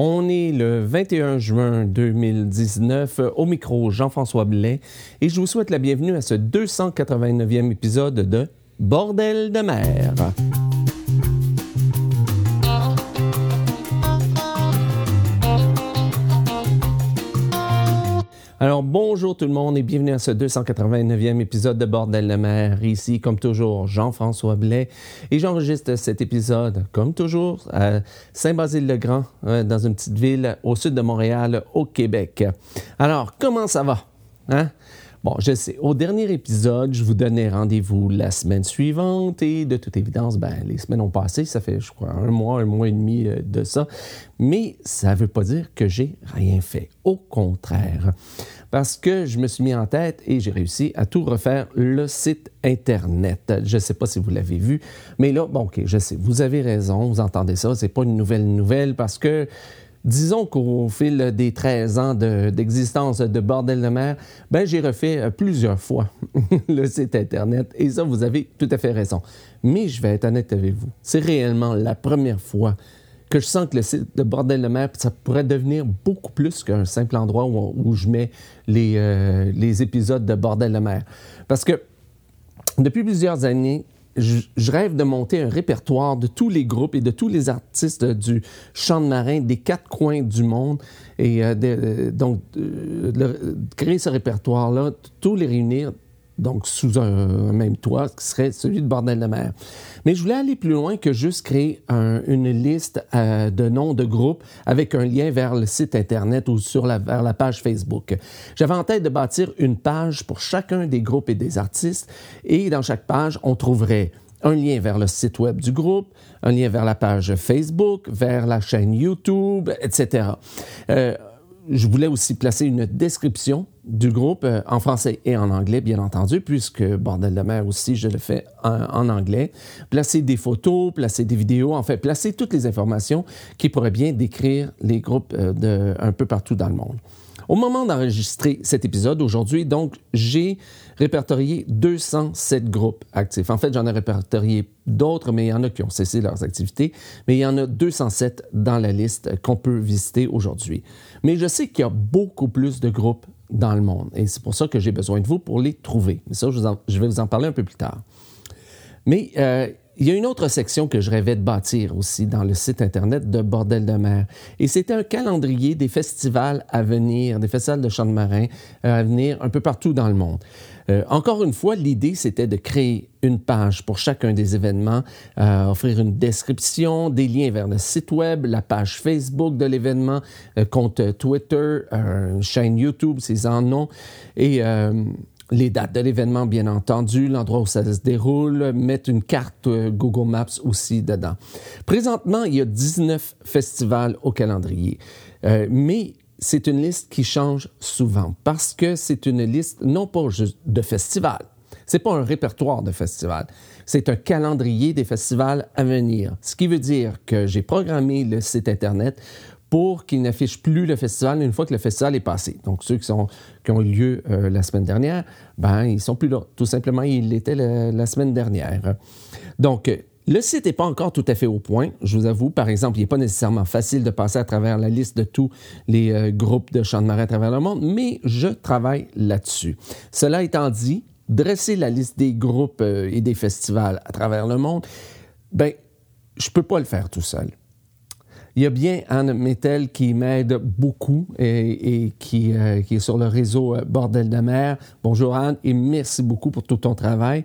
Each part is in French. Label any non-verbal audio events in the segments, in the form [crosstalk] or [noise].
On est le 21 juin 2019 au micro Jean-François Blais et je vous souhaite la bienvenue à ce 289e épisode de Bordel de mer. Alors bonjour tout le monde et bienvenue à ce 289e épisode de Bordel de mer. Ici, comme toujours, Jean-François Blais et j'enregistre cet épisode, comme toujours, à Saint-Basile-le-Grand, euh, dans une petite ville au sud de Montréal, au Québec. Alors, comment ça va? Hein? Bon, je sais, au dernier épisode, je vous donnais rendez-vous la semaine suivante et de toute évidence, ben, les semaines ont passé, ça fait, je crois, un mois, un mois et demi euh, de ça. Mais ça ne veut pas dire que j'ai rien fait. Au contraire, parce que je me suis mis en tête et j'ai réussi à tout refaire le site Internet. Je ne sais pas si vous l'avez vu, mais là, bon, OK, je sais, vous avez raison, vous entendez ça, c'est pas une nouvelle nouvelle parce que Disons qu'au fil des 13 ans d'existence de, Bordel de mer, ben, j'ai refait euh, plusieurs fois [laughs] le site Internet et ça, vous avez tout à fait raison. Mais je vais être honnête avec vous, c'est réellement la première fois que je sens que le site de Bordel de mer, ça pourrait devenir beaucoup plus qu'un simple endroit où, je mets les, euh, les épisodes de Bordel de mer. Parce que depuis plusieurs années, je, rêve de monter un répertoire de tous les groupes et de tous les artistes du chant de marin des quatre coins du monde. Et euh, euh, donc, euh, créer ce répertoire-là, tous les réunir donc sous un, même toit, qui serait celui de Bordel de mer. Mais je voulais aller plus loin que juste créer une liste de noms de groupes avec un lien vers le site Internet ou sur la, vers la page Facebook. J'avais en tête de bâtir une page pour chacun des groupes et des artistes, et dans chaque page, on trouverait un lien vers le site web du groupe, un lien vers la page Facebook, vers la chaîne YouTube, etc. Euh, je voulais aussi placer une description du groupe euh, en français et en anglais, bien entendu, puisque Bordel de mer aussi, je le fais en, anglais. Placer des photos, placer des vidéos, en fait, placer toutes les informations qui pourraient bien décrire les groupes euh, un peu partout dans le monde. Au moment d'enregistrer cet épisode aujourd'hui, donc, j'ai répertorié 207 groupes actifs. En fait, j'en ai répertorié d'autres, mais il y en a qui ont cessé leurs activités, mais il y en a 207 dans la liste qu'on peut visiter aujourd'hui. Mais je sais qu'il y a beaucoup plus de groupes dans le monde et c'est pour ça que j'ai besoin de vous pour les trouver. Mais ça, je, vais vous en parler un peu plus tard. Mais euh, il y a une autre section que je rêvais de bâtir aussi dans le site Internet de Bordel de mer. Et c'était un calendrier des festivals à venir, des festivals de chants de marin euh, à venir un peu partout dans le monde. Euh, encore une fois, l'idée, c'était de créer une page pour chacun des événements, euh, offrir une description, des liens vers le site web, la page Facebook de l'événement, compte Twitter, chaîne YouTube, c'est en nom, et les dates de l'événement, bien entendu, l'endroit où ça se déroule, mettre une carte euh, Google Maps aussi dedans. Présentement, il y a 19 festivals au calendrier, euh, mais c'est une liste qui change souvent parce que c'est une liste non pas juste de festivals, c'est pas un répertoire de festivals, c'est un calendrier des festivals à venir. Ce qui veut dire que j'ai programmé le site Internet pour qu'il n'affiche plus le festival une fois que le festival est passé. Donc, ceux qui, ont eu lieu euh, la semaine dernière, ben, ils sont plus là. Tout simplement, ils l'étaient la, semaine dernière. Donc, le site n'est pas encore tout à fait au point, je vous avoue. Par exemple, il n'est pas nécessairement facile de passer à travers la liste de tous les euh, groupes de chants de marais à travers le monde, mais je travaille là-dessus. Cela étant dit, dresser la liste des groupes euh, et des festivals à travers le monde, ben, je ne peux pas le faire tout seul. Il y a bien Anne Mettel qui m'aide beaucoup et, qui, euh, qui, est sur le réseau euh, Bordel de mer. Bonjour Anne et merci beaucoup pour tout ton travail.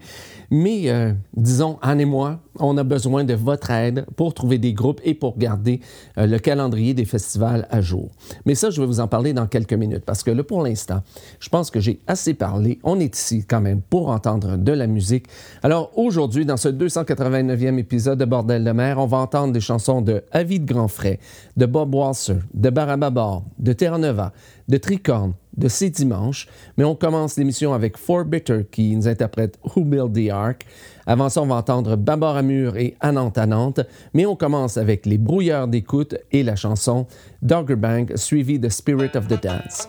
Mais euh, disons, Anne et moi, on a besoin de votre aide pour trouver des groupes et pour garder le calendrier des festivals à jour. Mais ça, je vais vous en parler dans quelques minutes parce que là, pour l'instant, je pense que j'ai assez parlé. On est ici quand même pour entendre de la musique. Alors aujourd'hui, dans ce 289e épisode de Bordel de mer, on va entendre des chansons de Avis de Grand Frère de Bob Walser, de Barababar, de Terra Nova, de Tricorn, de Ces Dimanches, mais on commence l'émission avec Four Bitter qui nous interprète Who Built the Ark. Avant ça, on va entendre Babar Amur et Anante Anante, mais on commence avec Les Brouilleurs d'écoute et la chanson Doggerbank suivie de Spirit of the Dance.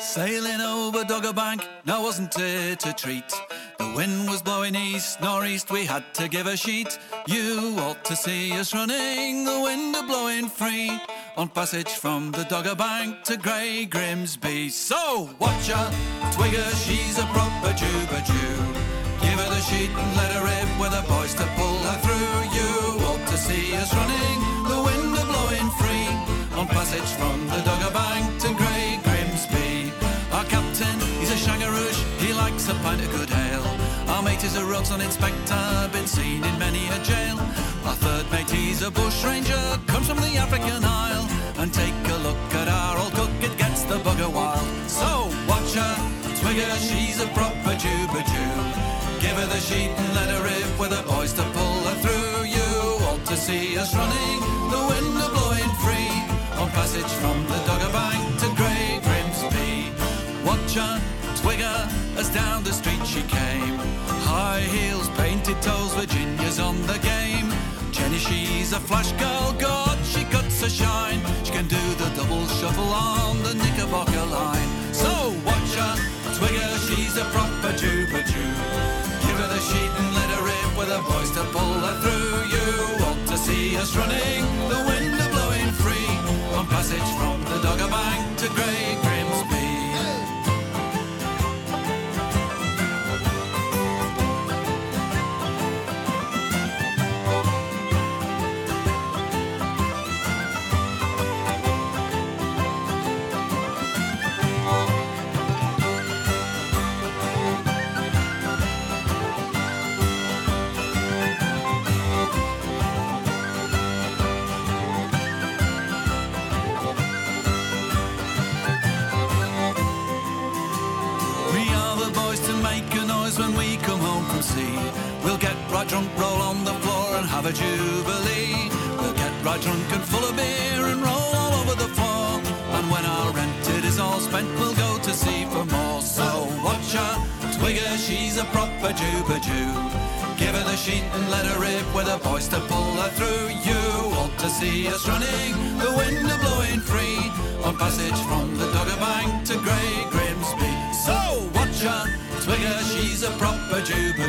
Sailing over Doggerbank, now wasn't it a treat? The wind was blowing east, northeast, we had to give a sheet. You ought to see us running, the wind a blowing free. On passage from the Dogger Bank to Grey Grimsby. So watch her, Twigger, she's a proper juba Jew. Give her the sheet and let her rip with the boys to pull her through. You ought to see us running, the wind a blowing free. On passage from the is a Rodson inspector, been seen in many a jail. Our third mate, he's a bush ranger, comes from the African Isle. And take a look at our old cook, it gets the bugger wild. So watch her, Twigger, she's a proper juba Jew. Give her the sheet and let her rip with the boys to pull her through. You ought to see us running, the wind a blowing free. On passage from the Dogger Bank to Grey Grimsby. Watch her, as down the street she came. High heels, painted toes, Virginia's on the game. Jenny, she's a flash girl, God, she cuts a shine. She can do the double shuffle on the Knickerbocker line. So watch her, Twigger, she's a proper juba Jew. Give her the sheet and let her rip with her boys to pull her through. You ought to see us running, the wind blowing free. On passage from the Dogger Bank to Grey Grimsby. When we come home from sea. We'll get right drunk, roll on the floor and have a jubilee. We'll get right drunk and full of beer and roll all over the floor. And when our rent is all spent, we'll go to sea for more. So watch her, Twigger, she's a proper juba Jew. Give her the sheet and let her rip with a voice to pull her through. You ought to see us running, the wind a blowing free. On passage from the Dogger Bank to Grey Grimsby. So watch her, Twigger, she's a proper juba.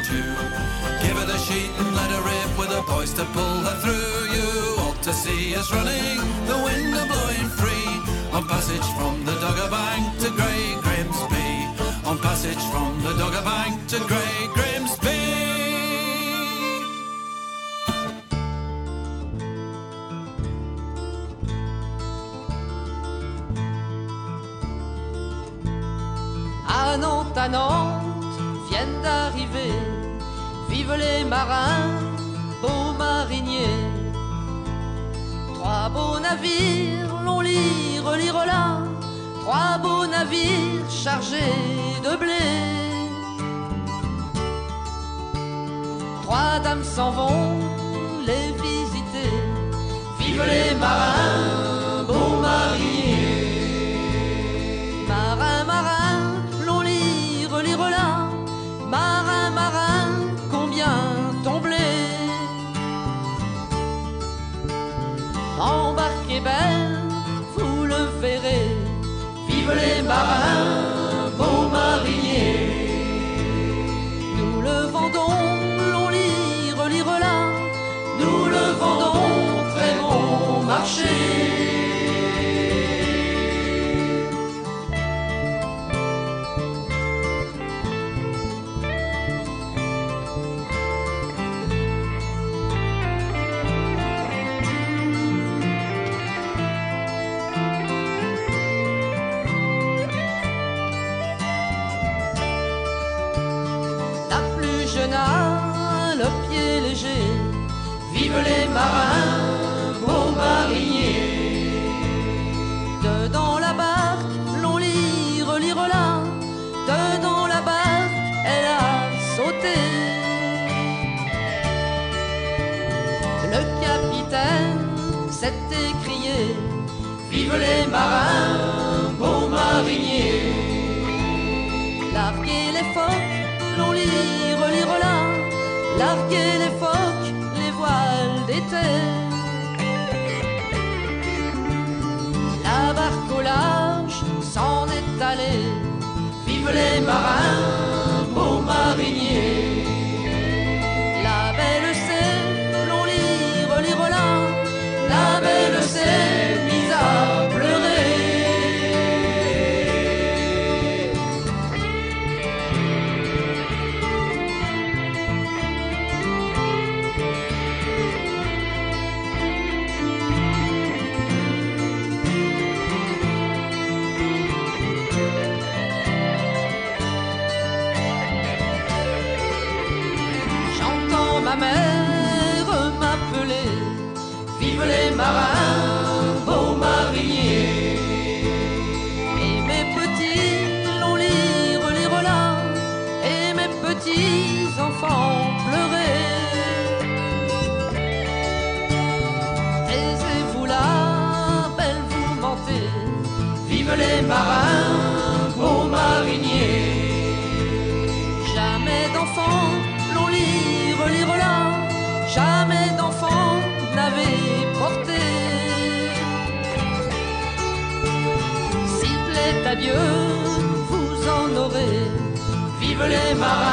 Give her the sheet and let her rip with the boys to pull her through. You ought to see us running, the wind a blowing free. On passage from the Dogger Bank to Grey Grimsby. On passage from the Dogger Bank to Grey Grimsby. à Nantes, à Nantes, d'arriver. Vive les marins, beaux mariniers. Trois beaux navires, l'on lit, relire là. Trois beaux navires chargés de blé. Trois dames s'en vont les visiter. Vive les marins, Larguer les phoques, les voiles d'été. La barque au large s'en est allée. Vive les marins, Dieu, vous en aurez. Vive les marins,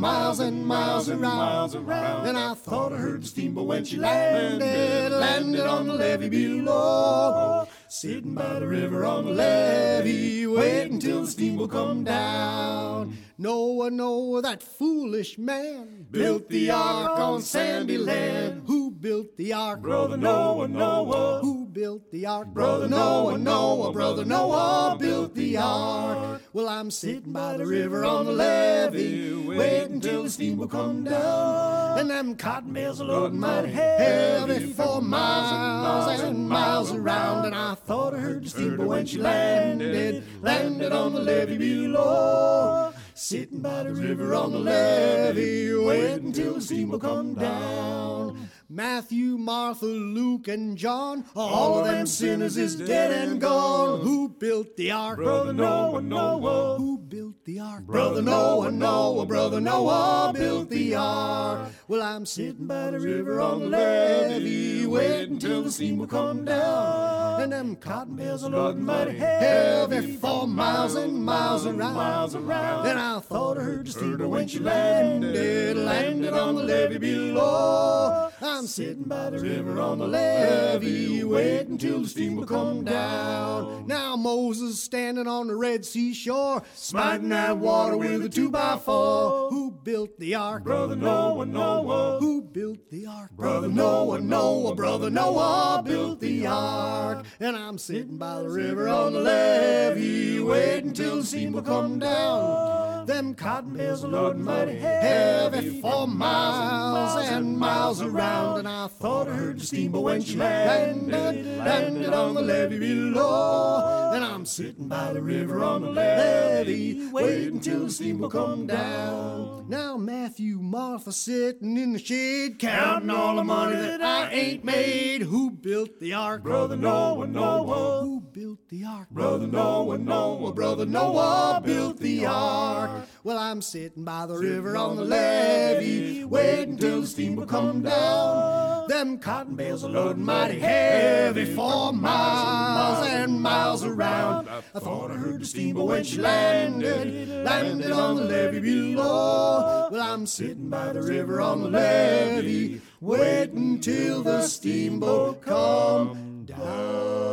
heavy for miles and miles around. And I thought I heard the steamboat when she landed, landed on the levee below. Sitting by the river on the levee, waiting till the steam will come down. Noah, Noah, that foolish man built the ark on sandy land. Who built the ark? Brother Noah, Noah. Who built the ark? Brother Noah, Noah. Brother Noah built the ark. Well, I'm sitting by the river on the levee, waiting till the steam will come down. And them cotton bales are loading mighty heavy for miles and miles around. And I thought I heard the steamboat when she landed, landed on the levee below. Sitting by the river on the levee, waiting till the steam will come down. Matthew, Martha, Luke, and John, all of them sinners is dead and gone. Who built the ark? Brother Noah, Noah. Who built the ark? Brother Noah, Noah. Brother Noah built the ark. Well, I'm sitting by the river on the levee, waiting till the steam will come down. And them cotton bales are loading mighty heavy for miles and miles around. Miles around. And I thought I heard the steamboat when she landed, landed on the levee below. I'm sitting by the river on the levee, waiting till the steam will come down. Now Moses standing on the Red Sea shore, smiting that water with a two by four. Who built the ark? Brother Noah, Noah. Who built the ark? Brother Noah, Noah. Brother Noah built the ark. And I'm sitting by the river on the levee, waiting till the steam will come down. Them cotton bales are loading mighty heavy for miles and miles around. And I thought I heard the steamboat when she landed, landed on the levee below. And I'm sitting by the river on the levee, waiting till the steamboat come down. Now Matthew, Martha sitting in the shade, counting all the money that I ain't made. Who built the ark? Brother Noah, Noah. Built the ark? Brother Noah, Noah. Brother Noah built the ark. Well, I'm sitting by the river on the levee, waiting till the steam will come down. Them cotton bales are loading mighty heavy for miles and miles around. I thought I heard the steamboat when she landed, landed on the levee below. Well, I'm sitting by the river on the levee, waiting till the steamboat come down.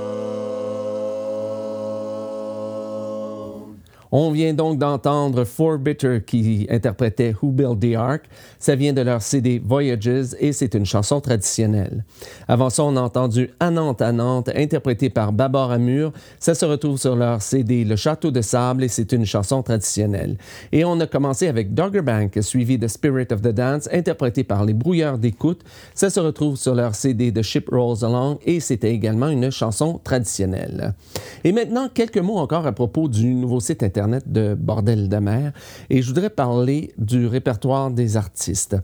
On vient donc d'entendre Four Bitter qui interprétait Who Built the Ark. Ça vient de leur CD Voyages et c'est une chanson traditionnelle. Avant ça, on a entendu À Nantes, à Nantes, interprété par Babar Amur. Ça se retrouve sur leur CD Le Château de Sable et c'est une chanson traditionnelle. Et on a commencé avec Doggerbank, suivi de Spirit of the Dance, interprété par les Brouilleurs d'écoute. Ça se retrouve sur leur CD The Ship Rolls Along et c'était également une chanson traditionnelle. Et maintenant, quelques mots encore à propos du nouveau site Internet de Bordel de mer et je voudrais parler du répertoire des artistes.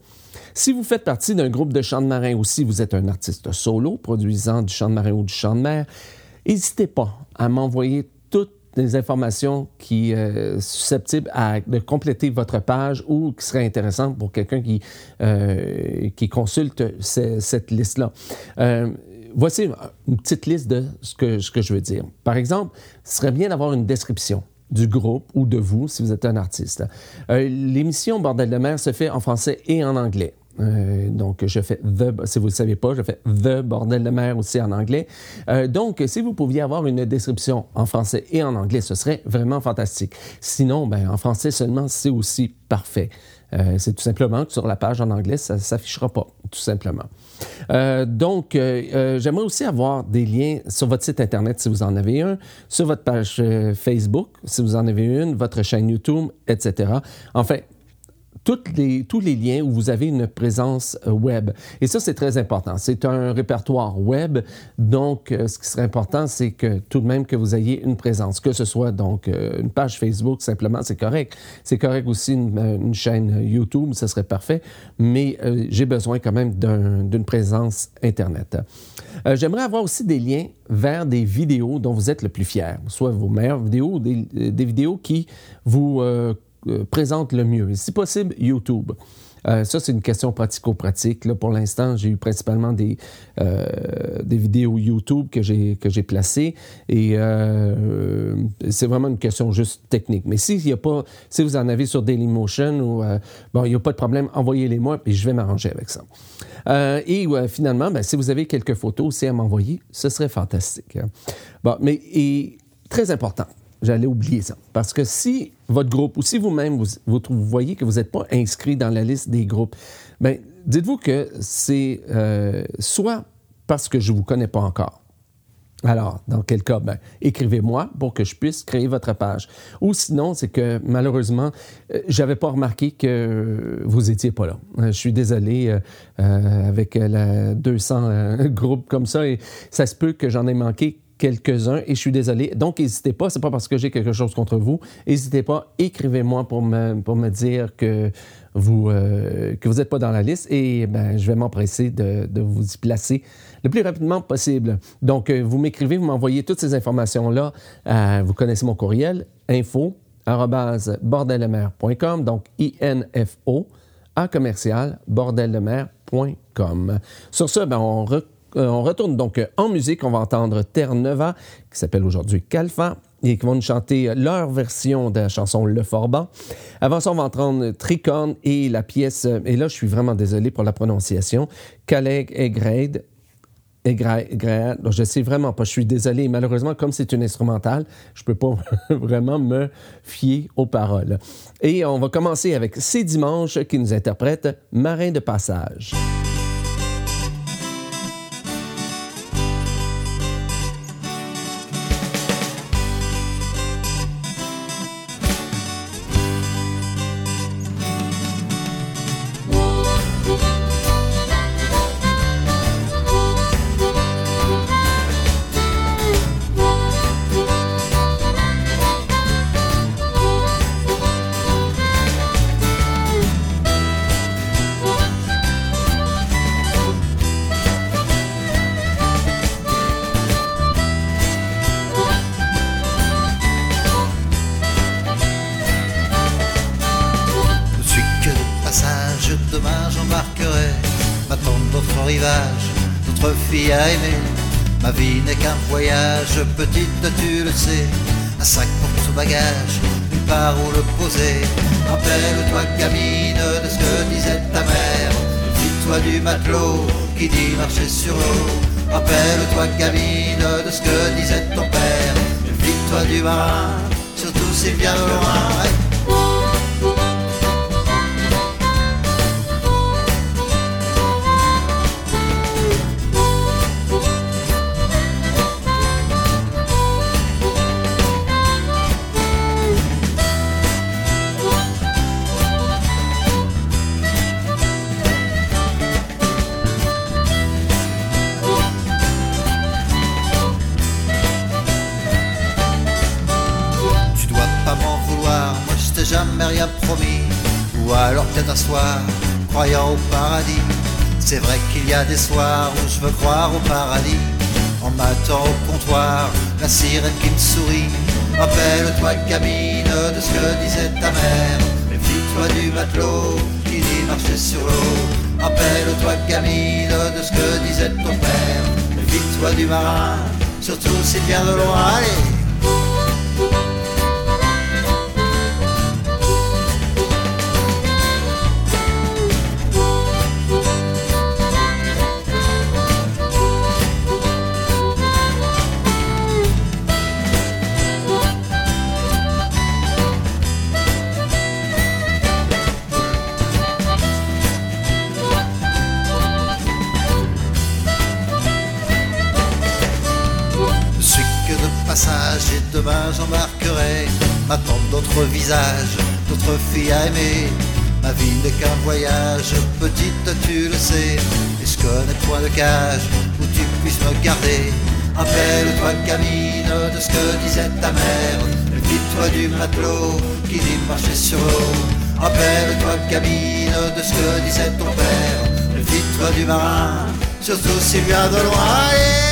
Si vous faites partie d'un groupe de chant de marin ou si vous êtes un artiste solo produisant du chant de marin ou du chant de mer, n'hésitez pas à m'envoyer toutes les informations qui euh, susceptibles de compléter votre page ou qui seraient intéressantes pour quelqu'un qui, euh, consulte cette liste-là. Euh, voici une petite liste de ce que je veux dire. Par exemple, ce serait bien d'avoir une description du groupe ou de vous si vous êtes un artiste. Euh, l'émission Bordel de mer se fait en français et en anglais. Euh, donc, je fais The, si vous ne le savez pas, je fais The Bordel de mer aussi en anglais. Euh, donc, si vous pouviez avoir une description en français et en anglais, ce serait vraiment fantastique. Sinon, ben, en français seulement, c'est aussi parfait. C'est tout simplement que sur la page en anglais, ça ne s'affichera pas, tout simplement. Euh, donc, euh, j'aimerais aussi avoir des liens sur votre site Internet si vous en avez un, sur votre page Facebook si vous en avez une, votre chaîne YouTube, etc. Enfin, les, tous les liens où vous avez une présence euh, web. Et ça, c'est très important. C'est un répertoire web. Donc, euh, ce qui serait important, c'est que tout de même que vous ayez une présence, que ce soit donc euh, une page Facebook, simplement, c'est correct. C'est correct aussi une, chaîne YouTube, ce serait parfait. Mais j'ai besoin quand même d'une présence Internet. J'aimerais avoir aussi des liens vers des vidéos dont vous êtes le plus fier, soit vos meilleures vidéos des, des vidéos qui vous euh, présente le mieux. si possible, YouTube. Euh, ça, c'est une question pratico-pratique. Pour l'instant, j'ai eu principalement des, euh, des vidéos YouTube que j'ai, que j'ai placées et c'est vraiment une question juste technique. Mais si, y a pas, si vous en avez sur Dailymotion ou bon, il n'y a pas de problème, envoyez-les moi et je vais m'arranger avec ça. et finalement, ben, si vous avez quelques photos aussi à m'envoyer, ce serait fantastique. Hein. Bon, mais très important, j'allais oublier ça. Parce que si votre groupe ou si vous-même, vous, voyez que vous n'êtes pas inscrit dans la liste des groupes, bien, dites-vous que c'est euh, soit parce que je ne vous connais pas encore. Alors, dans quel cas, ben, écrivez-moi pour que je puisse créer votre page. Ou sinon, c'est que malheureusement, euh, j'avais pas remarqué que vous étiez pas là. Euh, je suis désolé avec la 200 [laughs] groupes comme ça et ça se peut que j'en ai manqué quelques-uns et je suis désolé. Donc, n'hésitez pas, c'est pas parce que j'ai quelque chose contre vous. N'hésitez pas, écrivez-moi pour me, pour me dire que vous euh, n'êtes pas dans la liste et ben, je vais m'empresser de, de, vous y placer le plus rapidement possible. Donc, euh, vous m'écrivez, vous m'envoyez toutes ces informations-là. Euh, vous connaissez mon courriel, info bordellemer.com, donc I-N-F-O, à commercial, bordellemer.com. Sur ce, ben, on euh, on retourne donc euh, en musique. On va entendre Terre Neva, qui s'appelle aujourd'hui Calfa, et qui vont nous chanter leur version de la chanson Le Forban. Avant ça, on va entendre Tricorne et la pièce, euh, et là, je suis vraiment désolé pour la prononciation, Caleg et Grade. Je sais vraiment pas, je suis désolé. Malheureusement, comme c'est une instrumentale, je peux pas [laughs] vraiment me fier aux paroles. Et on va commencer avec Ces Dimanches qui nous interprète Marin de passage. Petite, tu le sais, un sac pour son bagage, une part où le poser. Rappelle-toi, gamine, de ce que disait ta mère. Fie-toi du matelot qui dit marcher sur l'eau. Rappelle-toi, gamine, de ce que disait ton père. Fie-toi du marin, surtout s'il vient loin. promis, ou alors peut-être un soir, croyant au paradis. C'est vrai qu'il y a des soirs où je veux croire au paradis, en m'attendant au comptoir, la sirène qui me sourit. Rappelle-toi, cabine, de ce que disait ta mère, méfie-toi du matelot qui dit marcher sur l'eau. Rappelle-toi, gamine, de ce que disait ton père, méfie-toi du marin, surtout s'il vient de loin. D'autres filles à aimer. Ma vie n'est qu'un voyage, petite tu le sais. Et je connais point de cage où tu puisses me garder? Rappelle-toi gamine de ce que disait ta mère. Méfie-toi du matelot qui dit marcher sur l'eau. Rappelle-toi gamine de ce que disait ton père. Méfie-toi du marin, surtout s'il vient de loin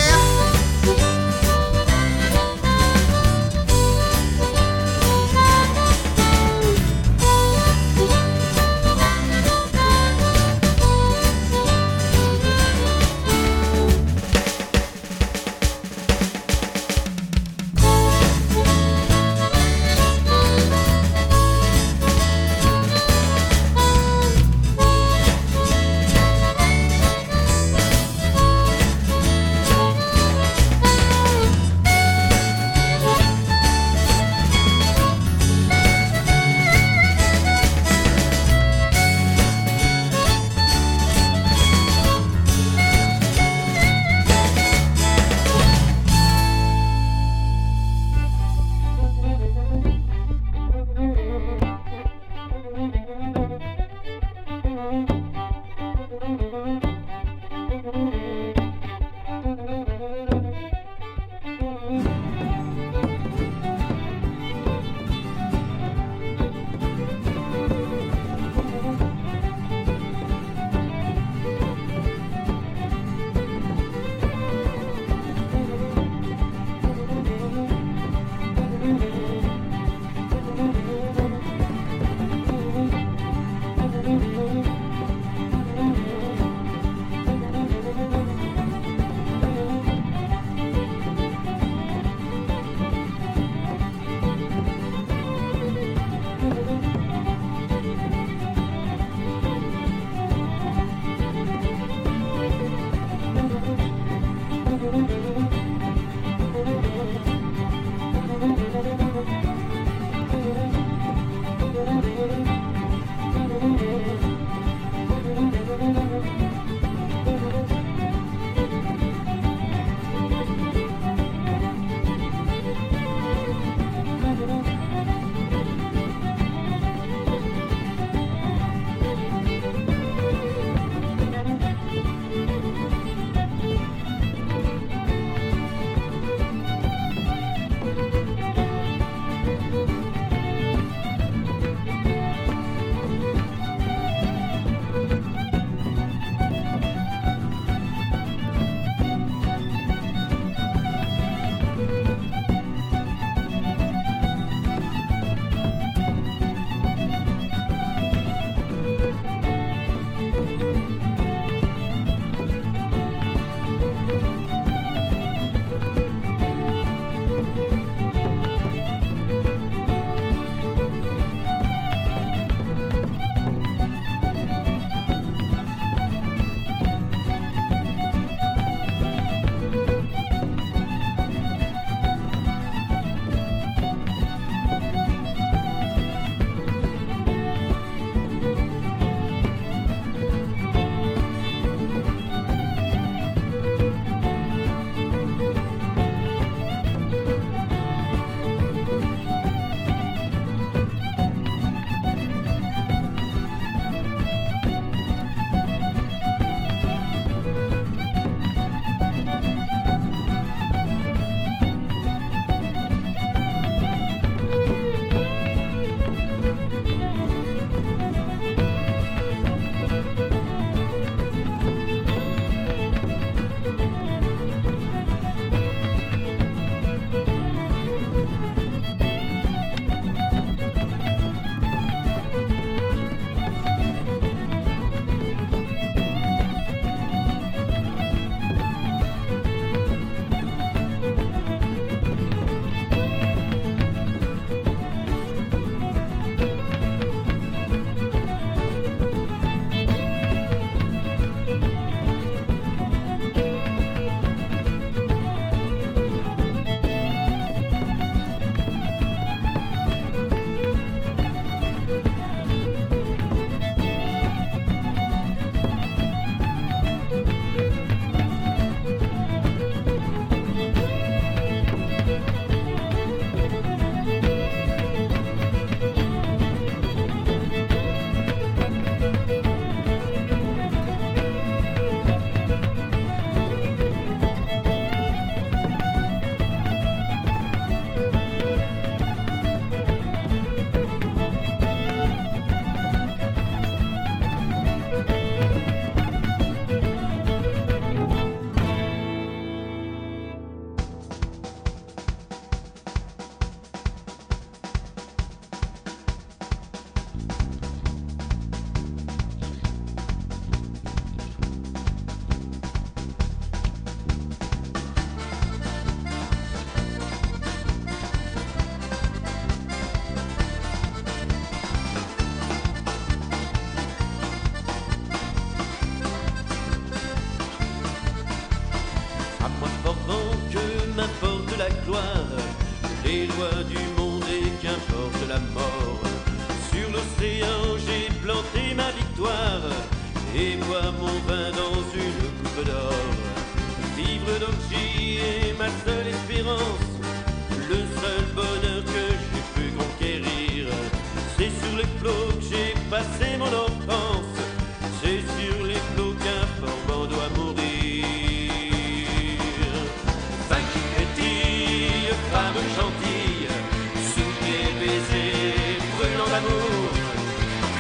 d'amour,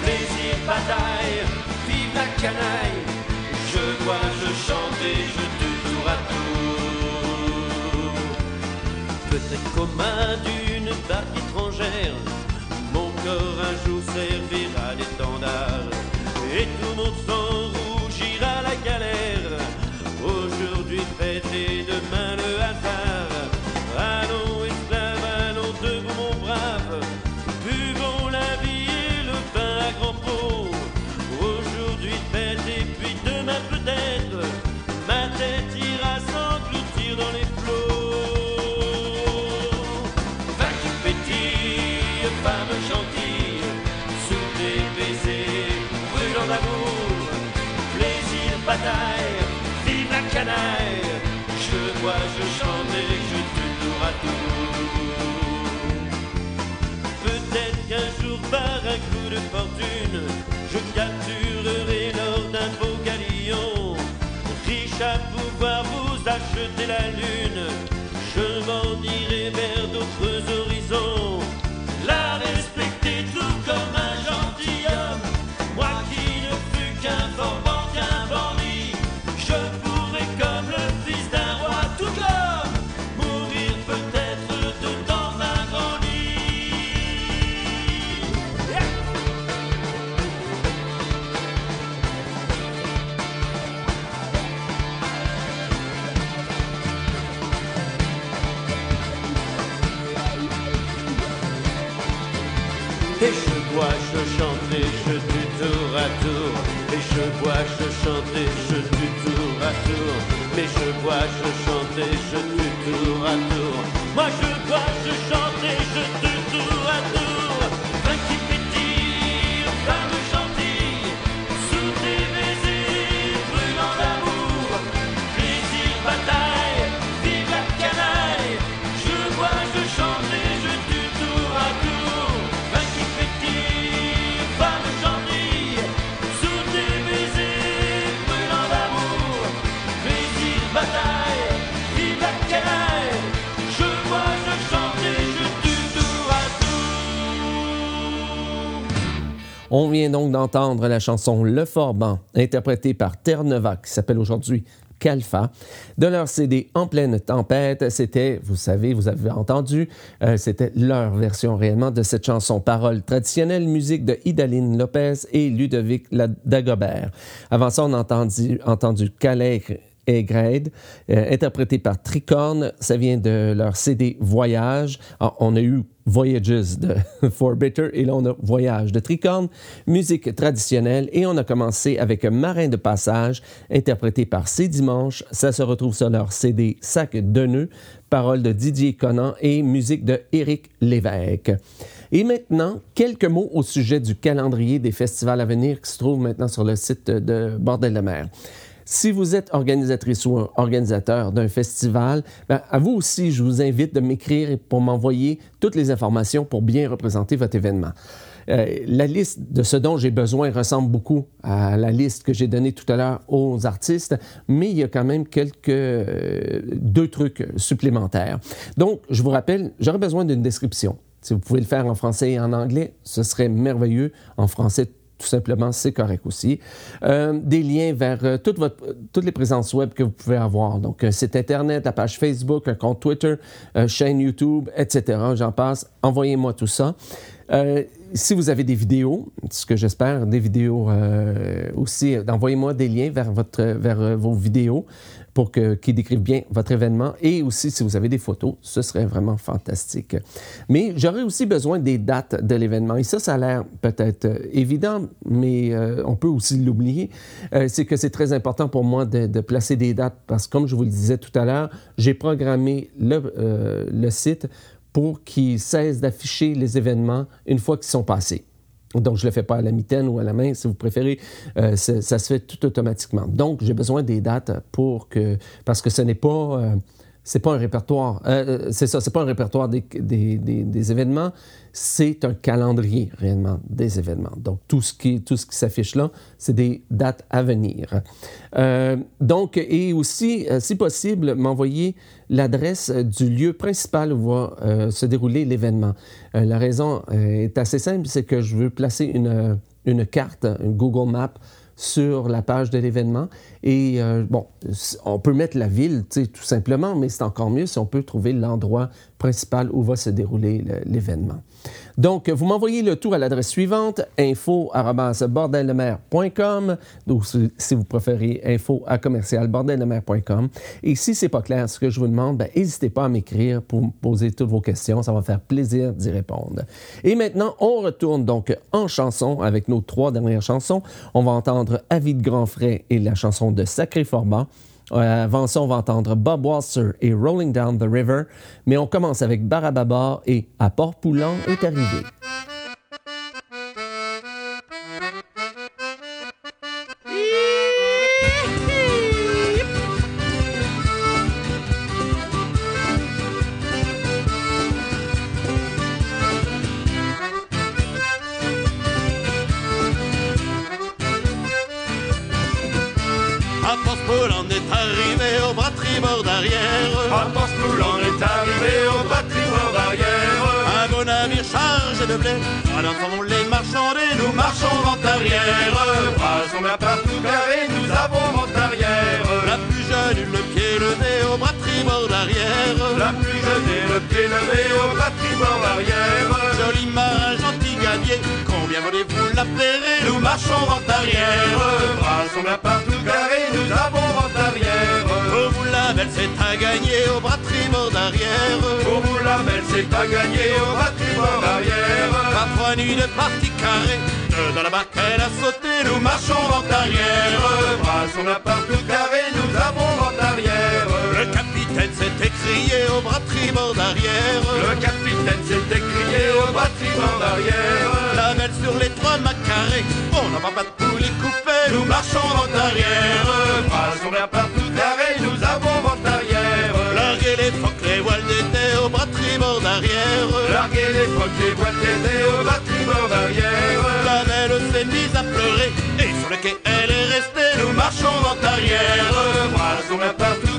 plaisir, bataille, vive la canaille. Je vois, je chante et je tue tour à tour. Peut-être qu'aux mains d'une barque étrangère, mon corps un jour servira d'étendard. Et tout mon sang rougira la galère. La lune, et je tue tour à tour. Et je bois, je chante et je tue tour à tour. Mais je bois, je chante et je tue tour à tour. Moi je bois, je chante et je tue tour à tour. On vient donc d'entendre la chanson Le Forban, interprétée par Terre-Nova, qui s'appelle aujourd'hui Calfa. De leur CD En pleine tempête, c'était, vous savez, vous avez entendu, euh, c'était leur version réellement de cette chanson. Paroles traditionnelles, musique de Idaline Lopez et Ludovic Dagobert. Avant ça, on a entendu, entendu Calais et Grade, euh, interprété par Tricorne. Ça vient de leur CD Voyage. Ah, on a eu Voyages de [laughs] For Bitter et là on a Voyage de Tricorne, musique traditionnelle et on a commencé avec Marin de passage, interprété par C'est Dimanche. Ça se retrouve sur leur CD Sac de nœuds, paroles de Didier Conan et musique de Éric Lévesque. Et maintenant, quelques mots au sujet du calendrier des festivals à venir qui se trouve maintenant sur le site de Bordel de mer. Si vous êtes organisatrice ou organisateur d'un festival, ben, à vous aussi, je vous invite de m'écrire pour m'envoyer toutes les informations pour bien représenter votre événement. Euh, la liste de ce dont j'ai besoin ressemble beaucoup à la liste que j'ai donnée tout à l'heure aux artistes, mais il y a quand même quelques euh, deux trucs supplémentaires. Donc, je vous rappelle, j'aurais besoin d'une description. Si vous pouvez le faire en français et en anglais, ce serait merveilleux. En français, tout simplement, c'est correct aussi. Euh, des liens vers euh, toutes les présences web que vous pouvez avoir. Donc, un site Internet, la page Facebook, un compte Twitter, euh, chaîne YouTube, etc. J'en passe. Envoyez-moi tout ça. Euh, si vous avez des vidéos, ce que j'espère, des vidéos euh, aussi, euh, envoyez-moi des liens vers, votre, vers euh, vos vidéos pour que, qui décrivent bien votre événement. Et aussi, si vous avez des photos, ce serait vraiment fantastique. Mais j'aurais aussi besoin des dates de l'événement. Et ça, ça a l'air peut-être euh, évident, mais euh, on peut aussi l'oublier. Euh, c'est que c'est très important pour moi de, de placer des dates parce que, comme je vous le disais tout à l'heure, j'ai programmé le, euh, le site pour qu'il cesse d'afficher les événements une fois qu'ils sont passés. Donc, je ne le fais pas à la mitaine ou à la main, si vous préférez. Euh, ça, se fait tout automatiquement. Donc, j'ai besoin des dates pour que... Parce que ce n'est pas... euh, c'est pas un répertoire. euh, c'est ça, c'est pas un répertoire des, des- des- événements, c'est un calendrier réellement des événements. Donc tout ce qui, tout ce qui s'affiche là, c'est des dates à venir. Euh, donc, et aussi, euh, si possible, m'envoyer l'adresse euh, du lieu principal où va euh, se dérouler l'événement. Euh, la raison euh, est assez simple, c'est que je veux placer une, euh, une carte, une Google Map sur la page de l'événement. Et euh, bon, on peut mettre la ville, tout simplement, mais c'est encore mieux si on peut trouver l'endroit principal où va se dérouler le- l'événement. Donc, vous m'envoyez le tout à l'adresse suivante, info.bordeldemer.com, ou si, vous préférez, info à commercialbordeldemer.com. Et si c'est pas clair ce que je vous demande, ben, n'hésitez pas à m'écrire pour me poser toutes vos questions. Ça va me faire plaisir d'y répondre. Et maintenant, on retourne donc en chanson avec nos trois dernières chansons. On va entendre Avis de Grand Frais et la chanson de Sacré Format. Avant ça, on va entendre Bob Walser et Rolling Down the River. Mais on commence avec Barababa et À Port-Poulan est arrivé. Marchons vent arrière, bras sont bien partout carrés, nous avons vent arrière. Pour vous la belle, c'est à gagner au bras tribord d'arrière. Pour vous la belle, c'est à gagner au bas tribord d'arrière. Pas trois nuits de partie carrée, deux dans la barque, elle a sauté, nous marchons vent arrière, bras sont bien partout carrés, nous avons vent arrière. Le capitaine s'est écrié au bras tribord d'arrière. Le capitaine s'est écrié au bas tribord d'arrière. La belle sur les trois mâts carrés, on n'en va pas de tous les couper. Nous marchons vent arrière, bras sont bien partout carrés, nous avons vent arrière. Larguer les phoques, les voiles d'été au bras tribord d'arrière. Larguer les phoques, les voiles d'été au bas tribord d'arrière. La belle s'est mise à pleurer et sur le quai elle est restée. Nous marchons vent arrière, bras sont bien partout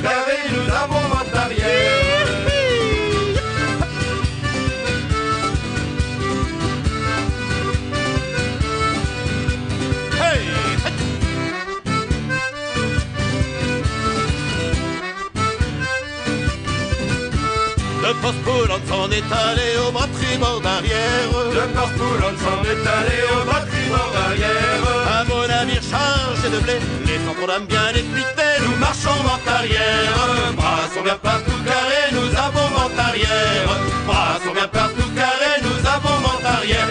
Le poste on s'en est allé au tribord d'arrière. Le Portsmouth, on s'en est allé au tribord d'arrière. Un beau navire chargé de blé, les centres d'âme bien expliqués. Nous marchons vent arrière, bras sont bien partout carrés, nous avons vent arrière. Bras sont bien partout carrés, nous avons vent arrière.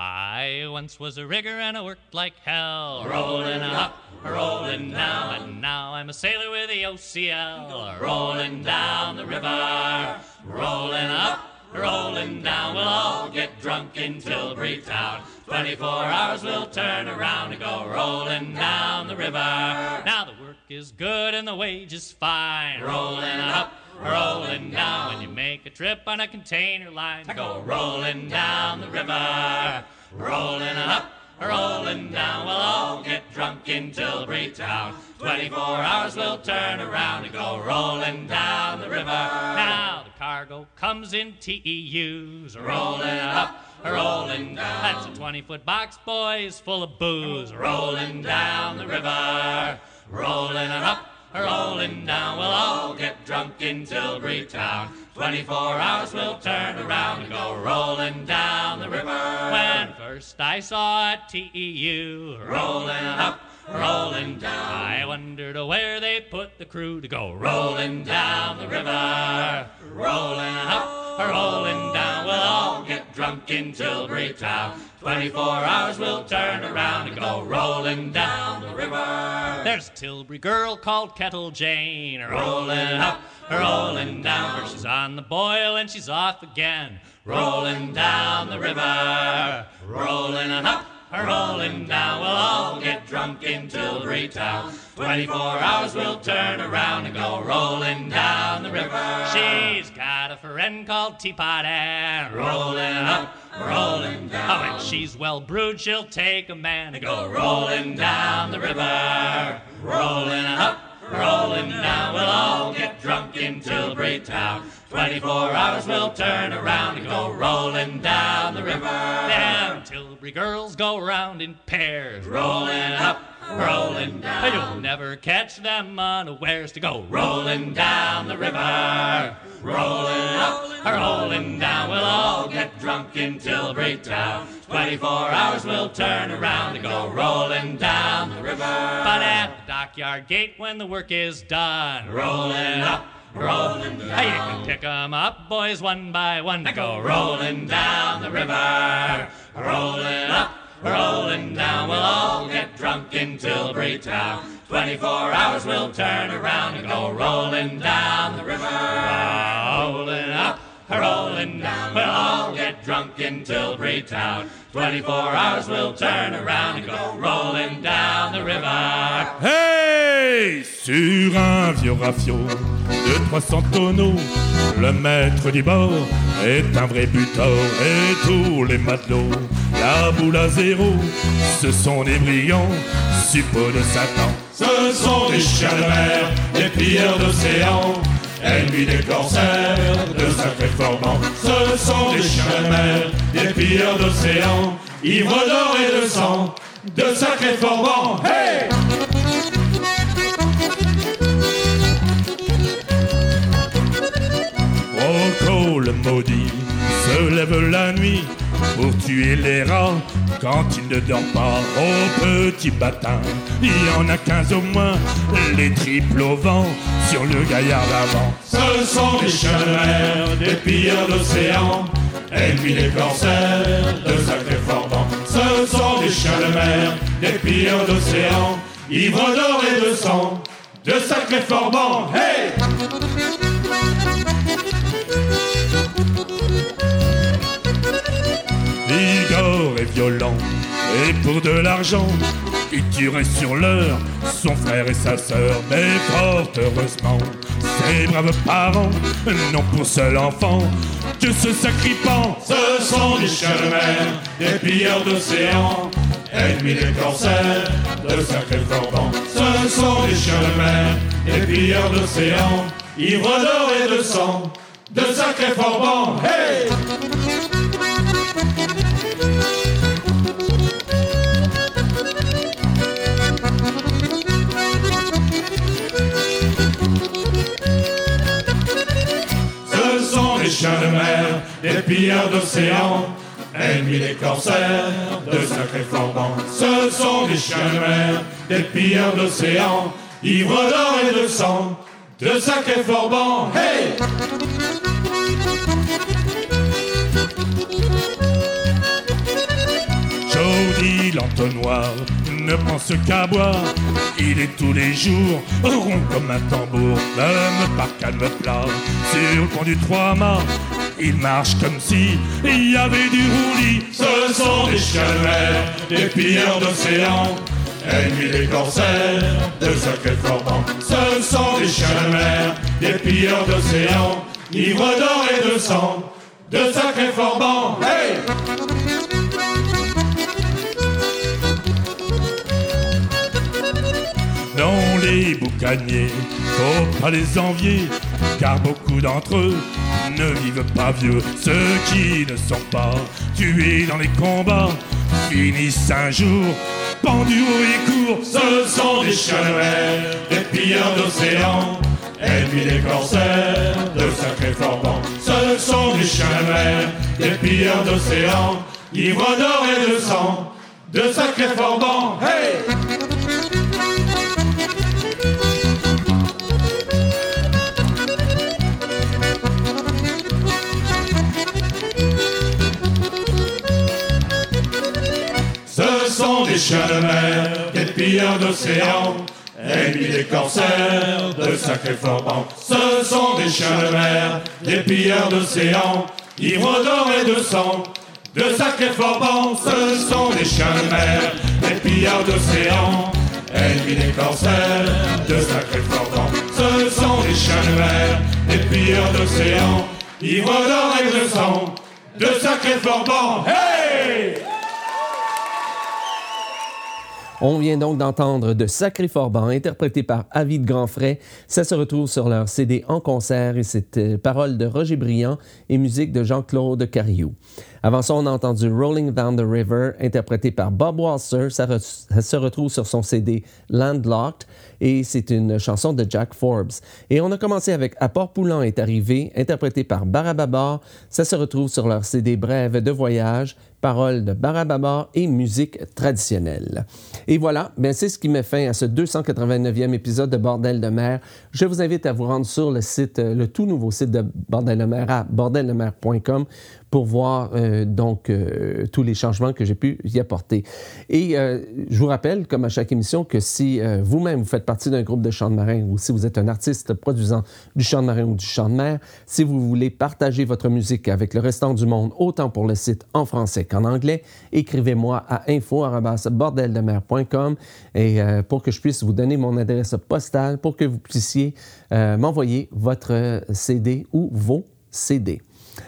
I once was a rigger and I worked like hell, rolling up, rolling down, and now I'm a sailor with the OCL, rolling down the river, rolling up, rolling down. We'll all get drunk in Tilbury Town. 24 hours we'll turn around and go rolling down the river. Now the work is good and the wage is fine, rolling up. Rolling down when you make a trip on a container line, go rolling down the river, rolling up, rolling down. We'll all get drunk in Tilbury Town. 24 hours we'll turn around and go rolling down the river. Now the cargo comes in TEUs, rolling up, rolling down. That's a 20 foot box, boys, full of booze, rolling down the river, rolling up. Rolling down, we'll all get drunk in Tilbury Town. 24 hours we'll turn around and go rolling down the river. When first I saw a TEU rolling up, rolling down, I wondered where they put the crew to go rolling down the river. Rolling up, rolling down, we'll all get drunk in Tilbury Town. 24 hours we'll turn around and go rolling down the river. There's a Tilbury girl called Kettle Jane, rolling up, rolling down. She's on the boil and she's off again, rolling down the river, rolling up. Rolling down, we'll all get drunk in Tilbury Town. 24 hours we'll turn around and go rolling down the river. She's got a friend called Teapot and rolling up, rolling down. Oh, when she's well brewed, she'll take a man and go rolling down the river. Rolling up, rolling down, we'll all get drunk in Tilbury Town. 24 hours we'll turn around and go rolling down the river. Them Tilbury girls go round in pairs, rolling up, rolling down. You'll never catch them unawares to go rolling down the river. Rolling up, rolling down, we'll all get drunk until Town. 24 hours we'll turn around and go rolling down the river. But at the dockyard gate when the work is done, rolling up, rolling down. You can pick 'em up, boys, one by one to go rolling down the river. Rolling up, rolling down, we'll all get drunk in Tilbury Town. 24 hours we'll turn around and go rolling down the river. Rolling up, rolling down, we'll all get drunk in Tilbury Town. 24 hours we'll turn around and go rolling down the river. Hey Sur un vieux rafio de 300 tonneaux, le maître du bord est un vrai buteur et tous les matelots, la boule à zéro, ce sont des brillants, suppôts de Satan. Ce sont des chiens de mer, des pilleurs d'océan, ennemis des corsaires, de sacrés formants. Ce sont des chiens de mer, des pilleurs d'océan, ivres d'or et de sang, de sacrés formants. Hey Rocco le maudit se lève la nuit pour tuer les rats quand il ne dort pas au petit matin. Il y en a quinze au moins, les triples au vent sur le gaillard d'avant. Ce sont des chiens de mer, des pilleurs d'océan, ennemis des corsaires, de sacrés formants. Ce sont des chiens de mer, des pilleurs d'océan, ivres d'or et de sang, de sacrés formants. Hey! Igor est violent et pour de l'argent, il tuerait sur l'heure son frère et sa sœur. Mais fort heureusement, ses braves parents n'ont pour seul enfant que ce sacripant. Ce sont des chiens de mer, des pilleurs d'océan, ennemis des corsaires, de sacrés forbans. Ce sont des chiens de mer, des pilleurs d'océan, ivres d'or et de sang, de sacrés forbans. Hey! Pilleurs d'océan, ennemis des corsaires, de sacrés formants. Ce sont des chiens de mer, des pilleurs d'océan, ivres d'or et de sang, de sacrés forbans. Hey! Jody l'entonnoir ne pense qu'à boire. Il est tous les jours rond comme un tambour, même par calme plat. Sur le pont du trois-mâts, il marche comme si il y avait du roulis. Ce sont des chiens de mer, des pilleurs d'océan, ennemis des corsaires, de sacrés forbans. Ce sont des chiens de mer, des pilleurs d'océan, ivres d'or et de sang, de sacrés forbans. Hey! Les boucaniers, faut pas les envier, car beaucoup d'entre eux ne vivent pas vieux. Ceux qui ne sont pas tués dans les combats finissent un jour pendus et court. Ce sont des mer, des pilleurs d'océan, ennemis des corsaires, de sacrés forbans. Ce sont des chiens des pilleurs d'océan, ivres d'or et de sang, de sacrés forbans. Hey! Des chiens de mer, des pilleurs d'océan, ennemis des corsaires, de sacrés forbans. Ce sont des chiens de mer, des pilleurs d'océan, ivres d'or et de sang. De sacrés forbans, ce sont des chiens de mer, des pillards d'océan, ennemis des corsaires, de sacrés forbans. Ce sont des chiens de mer, des pilleurs d'océan, ivres d'or et de sang. De sacrés forbans, hey! On vient donc d'entendre de Sacré Forban, interprété par Avid Grandfray. Ça se retrouve sur leur CD en concert et c'est euh, paroles de Roger Briand et musique de Jean-Claude Cariou. Avant ça, on a entendu Rolling Down the River, interprété par Bob Walser. Ça, se retrouve sur son CD Landlocked et c'est une chanson de Jack Forbes. Et on a commencé avec À Port-Poulan est arrivé, interprété par Barababar. Ça se retrouve sur leur CD Brève de voyage, paroles de Barababar et musique traditionnelle. Et voilà, ben c'est ce qui met fin à ce 289e épisode de Bordel de mer. Je vous invite à vous rendre sur le site, euh, le tout nouveau site de Bordel de mer à bordeldemer.com pour voir euh, donc euh, tous les changements que j'ai pu y apporter. Et euh, je vous rappelle, comme à chaque émission, que si euh, vous-même vous faites partie d'un groupe de chant de marin ou si vous êtes un artiste produisant du chant de marin ou du chant de mer, si vous voulez partager votre musique avec le restant du monde, autant pour le site en français qu'en anglais, écrivez-moi à info@bordeldemer.com et euh, pour que je puisse vous donner mon adresse postale pour que vous puissiez m'envoyer votre CD ou vos CD.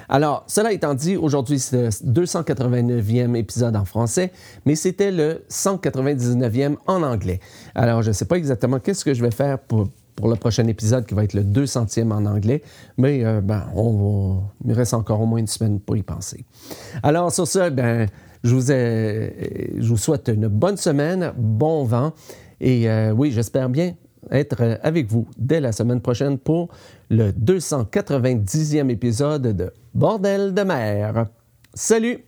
Alors, cela étant dit, aujourd'hui, c'est le 289e épisode en français, mais c'était le 199e en anglais. Alors, je ne sais pas exactement qu'est-ce que je vais faire pour, le prochain épisode qui va être le 200e en anglais, mais euh, ben, on il me reste encore au moins une semaine pour y penser. Alors, sur ce, ben, je, vous ai- je vous souhaite une bonne semaine, bon vent, et euh, oui, j'espère bien être avec vous dès la semaine prochaine pour le 290e épisode de Bordel de mer. Salut!